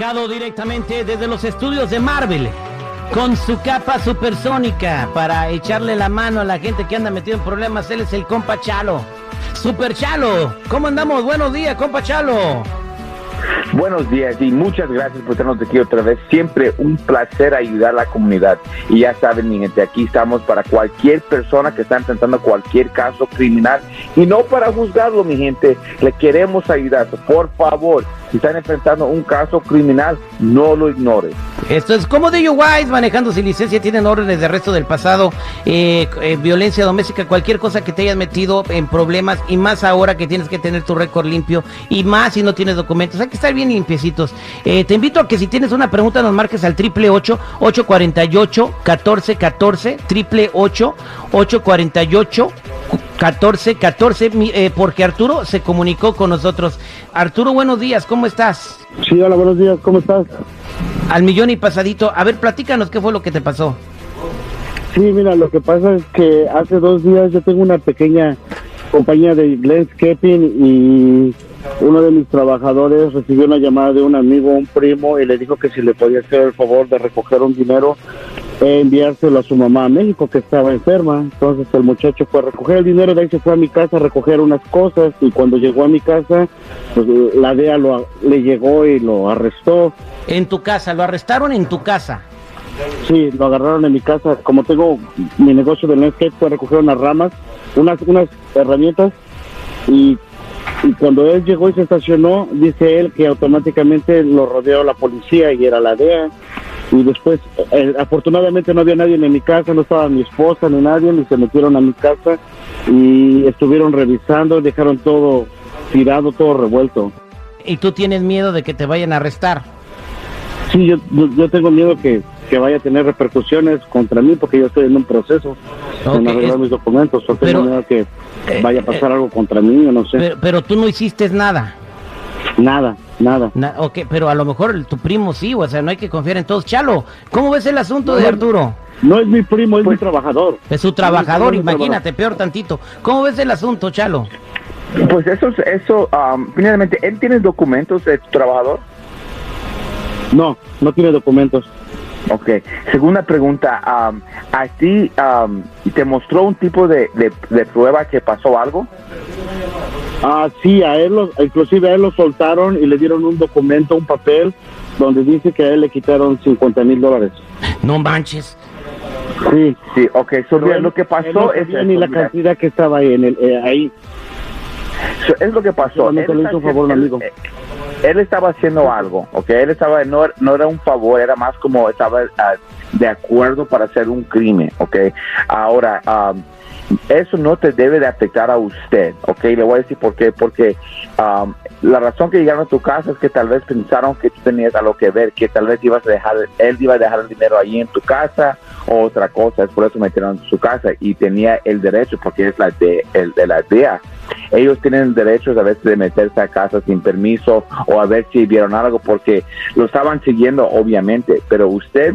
Directamente desde los estudios de Marvel, con su capa supersónica para echarle la mano a la gente que anda metido en problemas. Él es el compa Chalo. Super Chalo, ¿cómo andamos? Buenos días, compa Chalo. Buenos días y muchas gracias por tenernos aquí otra vez. Siempre un placer ayudar a la comunidad. Y ya saben, mi gente, aquí estamos para cualquier persona que está enfrentando cualquier caso criminal y no para juzgarlo, mi gente. Le queremos ayudar. Por favor, si están enfrentando un caso criminal, no lo ignoren. Esto es como de Wise, manejando sin licencia, tienen órdenes de arresto del pasado, eh, eh, violencia doméstica, cualquier cosa que te hayas metido en problemas y más ahora que tienes que tener tu récord limpio y más si no tienes documentos. Hay que estar bien limpiecitos. Eh, te invito a que si tienes una pregunta nos marques al triple ocho ocho cuarenta y ocho catorce catorce triple ocho ocho cuarenta y ocho 14, 14, eh, porque Arturo se comunicó con nosotros. Arturo, buenos días, ¿cómo estás? Sí, hola, buenos días, ¿cómo estás? Al millón y pasadito. A ver, platícanos qué fue lo que te pasó. Sí, mira, lo que pasa es que hace dos días yo tengo una pequeña compañía de landscaping y uno de mis trabajadores recibió una llamada de un amigo, un primo, y le dijo que si le podía hacer el favor de recoger un dinero enviárselo a su mamá a México, que estaba enferma. Entonces el muchacho fue a recoger el dinero, de ahí se fue a mi casa a recoger unas cosas, y cuando llegó a mi casa, pues la DEA lo, le llegó y lo arrestó. ¿En tu casa? ¿Lo arrestaron en tu casa? Sí, lo agarraron en mi casa. Como tengo mi negocio de landscape, fue a recoger unas ramas, unas, unas herramientas, y y cuando él llegó y se estacionó, dice él que automáticamente lo rodeó la policía y era la DEA. Y después, eh, afortunadamente no había nadie en mi casa, no estaba mi esposa ni nadie, ni se metieron a mi casa y estuvieron revisando, dejaron todo tirado, todo revuelto. ¿Y tú tienes miedo de que te vayan a arrestar? Sí, yo, yo tengo miedo que, que vaya a tener repercusiones contra mí porque yo estoy en un proceso en arreglar mis documentos. O tengo miedo que eh, vaya a pasar eh, algo contra mí o no sé. Pero, tú no hiciste nada. Nada, nada. ok, pero a lo mejor tu primo sí, o sea, no hay que confiar en todos. Chalo, ¿cómo ves el asunto de Arturo? No es mi primo, es mi pues, trabajador. Es su trabajador, imagínate, peor tantito. ¿Cómo ves el asunto, Chalo? Pues eso, eso, um, finalmente, ¿él tiene documentos de tu trabajador? No, no tiene documentos. Ok. Segunda pregunta, ¿a ti te mostró un tipo de, prueba que pasó algo? Ah, sí, a él, lo, inclusive a él lo soltaron y le dieron un documento, un papel, donde dice que a él le quitaron 50 mil dólares. No manches. Sí. Sí, ok. lo que pasó es... ni la cantidad que estaba ahí. En el, eh, ahí. es lo que pasó. Él, le hizo favor, amigo. Eh, él estaba haciendo algo, ¿ok? Él estaba, no, no era un favor, era más como estaba ah, de acuerdo para hacer un crimen, ¿ok? Ahora, um, eso no te debe de afectar a usted, ¿ok? Le voy a decir por qué, porque um, la razón que llegaron a tu casa es que tal vez pensaron que tú tenías algo que ver, que tal vez ibas a dejar, él iba a dejar el dinero ahí en tu casa o otra cosa, es por eso metieron en su casa y tenía el derecho, porque es la de, el, de la idea ellos tienen derecho a veces de meterse a casa sin permiso o a ver si vieron algo porque lo estaban siguiendo obviamente, pero usted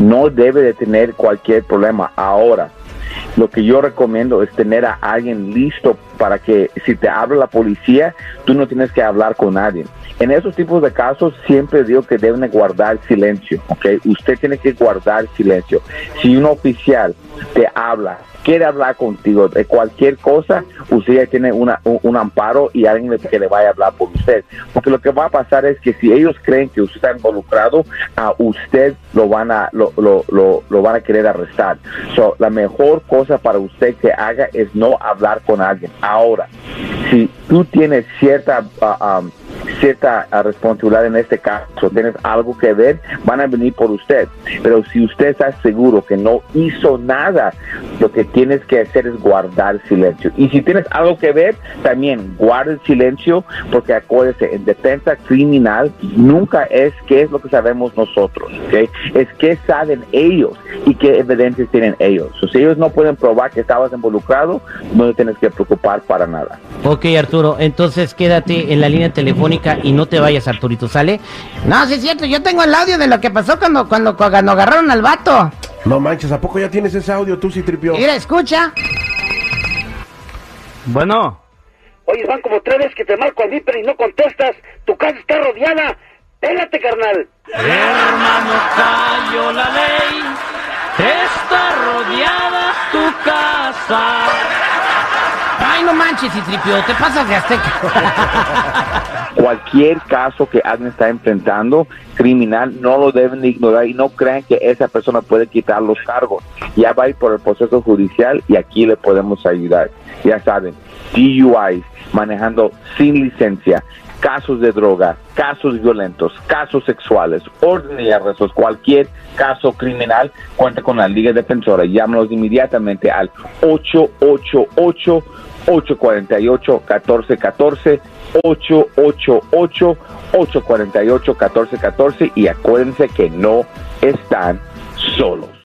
no debe de tener cualquier problema ahora. Lo que yo recomiendo es tener a alguien listo para que si te habla la policía, tú no tienes que hablar con nadie. En esos tipos de casos siempre digo que deben guardar silencio, ¿ok? Usted tiene que guardar silencio. Si un oficial te habla quiere hablar contigo de cualquier cosa, usted ya tiene una, un, amparo y alguien que le vaya a hablar por usted. Porque lo que va a pasar es que si ellos creen que usted está involucrado, a usted lo van a, lo, lo, lo, van a querer arrestar. La mejor cosa para usted que haga es no hablar con alguien. Ahora, si tú tienes cierta... Uh, um, cierta responsabilidad en este caso, tienes algo que ver, van a venir por usted. Pero si usted está seguro que no hizo nada, lo que tienes que hacer es guardar silencio. Y si tienes algo que ver, también guarda silencio, porque acuérdese, en defensa criminal nunca es qué es lo que sabemos nosotros, es qué saben ellos y qué evidencias tienen ellos. si ellos no pueden probar que estabas involucrado, no te tienes que preocupar para nada. Ok, Arturo, entonces quédate en la línea telefónica y no te vayas, Arturito, ¿sale? No, sí es cierto, yo tengo el audio de lo que pasó cuando, cuando, cuando agarraron al vato. No manches, ¿a poco ya tienes ese audio tú, sí, tripió? Mira, escucha. Bueno. Oye, van como tres veces que te marco al viper y no contestas. Tu casa está rodeada. Pégate, carnal. Hermano, cayó la ley. Está rodeada tu casa. No manches, Citripio, te pasas de azteca. Cualquier caso que alguien está enfrentando criminal no lo deben de ignorar y no crean que esa persona puede quitar los cargos. Ya va a ir por el proceso judicial y aquí le podemos ayudar. Ya saben, DUIs, manejando sin licencia, casos de droga, casos violentos, casos sexuales, órdenes y arrestos, cualquier caso criminal, cuenta con la Liga Defensora. Llámanos inmediatamente al 888 848 1414 888 848 1414 y acuérdense que no están solos.